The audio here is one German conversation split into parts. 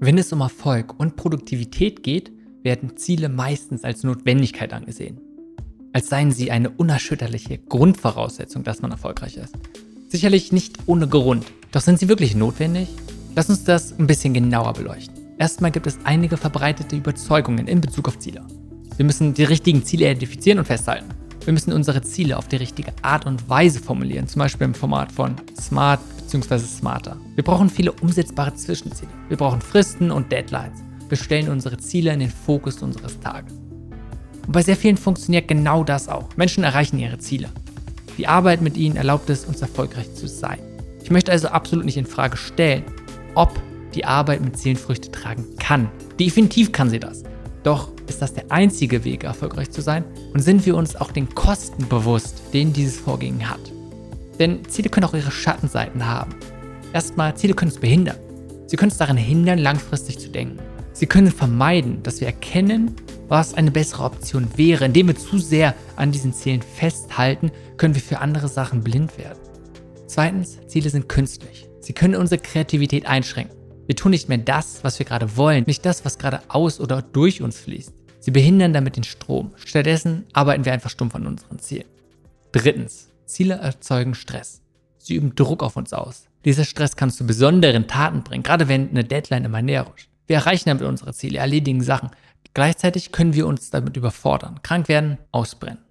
Wenn es um Erfolg und Produktivität geht, werden Ziele meistens als Notwendigkeit angesehen. Als seien sie eine unerschütterliche Grundvoraussetzung, dass man erfolgreich ist. Sicherlich nicht ohne Grund. Doch sind sie wirklich notwendig? Lass uns das ein bisschen genauer beleuchten. Erstmal gibt es einige verbreitete Überzeugungen in Bezug auf Ziele. Wir müssen die richtigen Ziele identifizieren und festhalten. Wir müssen unsere Ziele auf die richtige Art und Weise formulieren, zum Beispiel im Format von Smart bzw. Smarter. Wir brauchen viele umsetzbare Zwischenziele. Wir brauchen Fristen und Deadlines. Wir stellen unsere Ziele in den Fokus unseres Tages. Und bei sehr vielen funktioniert genau das auch. Menschen erreichen ihre Ziele. Die Arbeit mit ihnen erlaubt es, uns erfolgreich zu sein. Ich möchte also absolut nicht in Frage stellen, ob die Arbeit mit Zielen Früchte tragen kann. Definitiv kann sie das. Doch ist das der einzige Weg, erfolgreich zu sein? Und sind wir uns auch den Kosten bewusst, den dieses Vorgehen hat? Denn Ziele können auch ihre Schattenseiten haben. Erstmal, Ziele können uns behindern. Sie können uns daran hindern, langfristig zu denken. Sie können vermeiden, dass wir erkennen, was eine bessere Option wäre. Indem wir zu sehr an diesen Zielen festhalten, können wir für andere Sachen blind werden. Zweitens, Ziele sind künstlich. Sie können unsere Kreativität einschränken. Wir tun nicht mehr das, was wir gerade wollen, nicht das, was gerade aus oder durch uns fließt. Sie behindern damit den Strom. Stattdessen arbeiten wir einfach stumpf an unseren Zielen. Drittens, Ziele erzeugen Stress. Sie üben Druck auf uns aus. Dieser Stress kann zu besonderen Taten bringen, gerade wenn eine Deadline immer näher rutscht. Wir erreichen damit unsere Ziele, erledigen Sachen. Gleichzeitig können wir uns damit überfordern, krank werden, ausbrennen.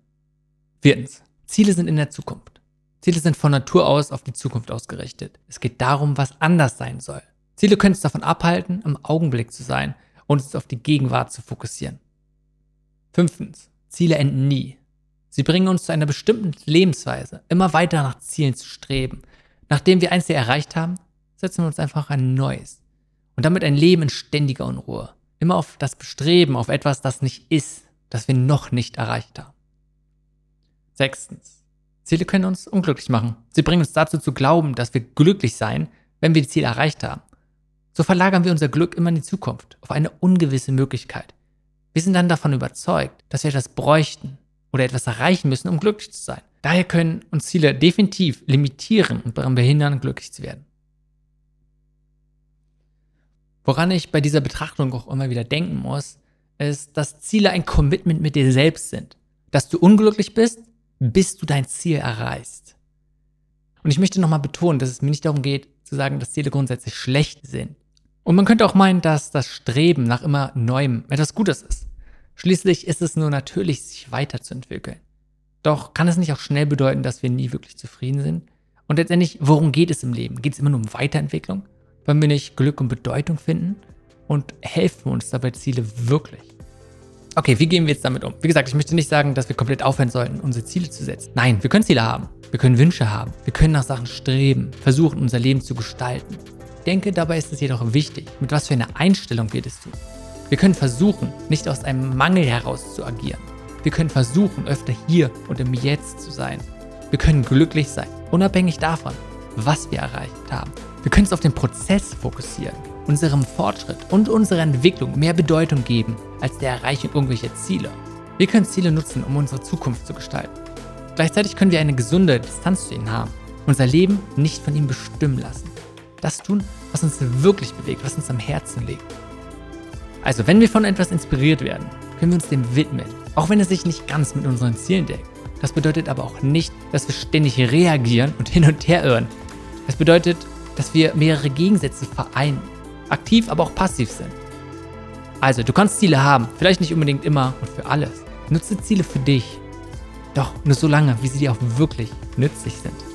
Viertens, Ziele sind in der Zukunft. Ziele sind von Natur aus auf die Zukunft ausgerichtet. Es geht darum, was anders sein soll. Ziele können uns davon abhalten, im Augenblick zu sein und uns auf die Gegenwart zu fokussieren. Fünftens, Ziele enden nie. Sie bringen uns zu einer bestimmten Lebensweise, immer weiter nach Zielen zu streben. Nachdem wir eins erreicht haben, setzen wir uns einfach ein neues. Und damit ein Leben in ständiger Unruhe. Immer auf das Bestreben, auf etwas, das nicht ist, das wir noch nicht erreicht haben. Sechstens, Ziele können uns unglücklich machen. Sie bringen uns dazu zu glauben, dass wir glücklich seien, wenn wir die Ziele erreicht haben. So verlagern wir unser Glück immer in die Zukunft, auf eine ungewisse Möglichkeit. Wir sind dann davon überzeugt, dass wir etwas bräuchten oder etwas erreichen müssen, um glücklich zu sein. Daher können uns Ziele definitiv limitieren und daran behindern, glücklich zu werden. Woran ich bei dieser Betrachtung auch immer wieder denken muss, ist, dass Ziele ein Commitment mit dir selbst sind. Dass du unglücklich bist, bis du dein Ziel erreichst. Und ich möchte nochmal betonen, dass es mir nicht darum geht, zu sagen, dass Ziele grundsätzlich schlecht sind. Und man könnte auch meinen, dass das Streben nach immer Neuem etwas Gutes ist. Schließlich ist es nur natürlich, sich weiterzuentwickeln. Doch kann es nicht auch schnell bedeuten, dass wir nie wirklich zufrieden sind? Und letztendlich, worum geht es im Leben? Geht es immer nur um Weiterentwicklung? Wollen wir nicht Glück und Bedeutung finden? Und helfen uns dabei Ziele wirklich? Okay, wie gehen wir jetzt damit um? Wie gesagt, ich möchte nicht sagen, dass wir komplett aufhören sollten, unsere Ziele zu setzen. Nein, wir können Ziele haben. Wir können Wünsche haben. Wir können nach Sachen streben, versuchen, unser Leben zu gestalten. Ich denke, dabei ist es jedoch wichtig, mit was für einer Einstellung wir das tun. Wir können versuchen, nicht aus einem Mangel heraus zu agieren. Wir können versuchen, öfter hier und im Jetzt zu sein. Wir können glücklich sein, unabhängig davon, was wir erreicht haben. Wir können uns auf den Prozess fokussieren unserem Fortschritt und unserer Entwicklung mehr Bedeutung geben als der Erreichung irgendwelcher Ziele. Wir können Ziele nutzen, um unsere Zukunft zu gestalten. Gleichzeitig können wir eine gesunde Distanz zu ihnen haben, unser Leben nicht von ihnen bestimmen lassen. Das tun, was uns wirklich bewegt, was uns am Herzen liegt. Also, wenn wir von etwas inspiriert werden, können wir uns dem widmen, auch wenn es sich nicht ganz mit unseren Zielen deckt. Das bedeutet aber auch nicht, dass wir ständig reagieren und hin und her irren. Es bedeutet, dass wir mehrere Gegensätze vereinen aktiv, aber auch passiv sind. Also, du kannst Ziele haben, vielleicht nicht unbedingt immer und für alles. Nutze Ziele für dich. Doch nur so lange, wie sie dir auch wirklich nützlich sind.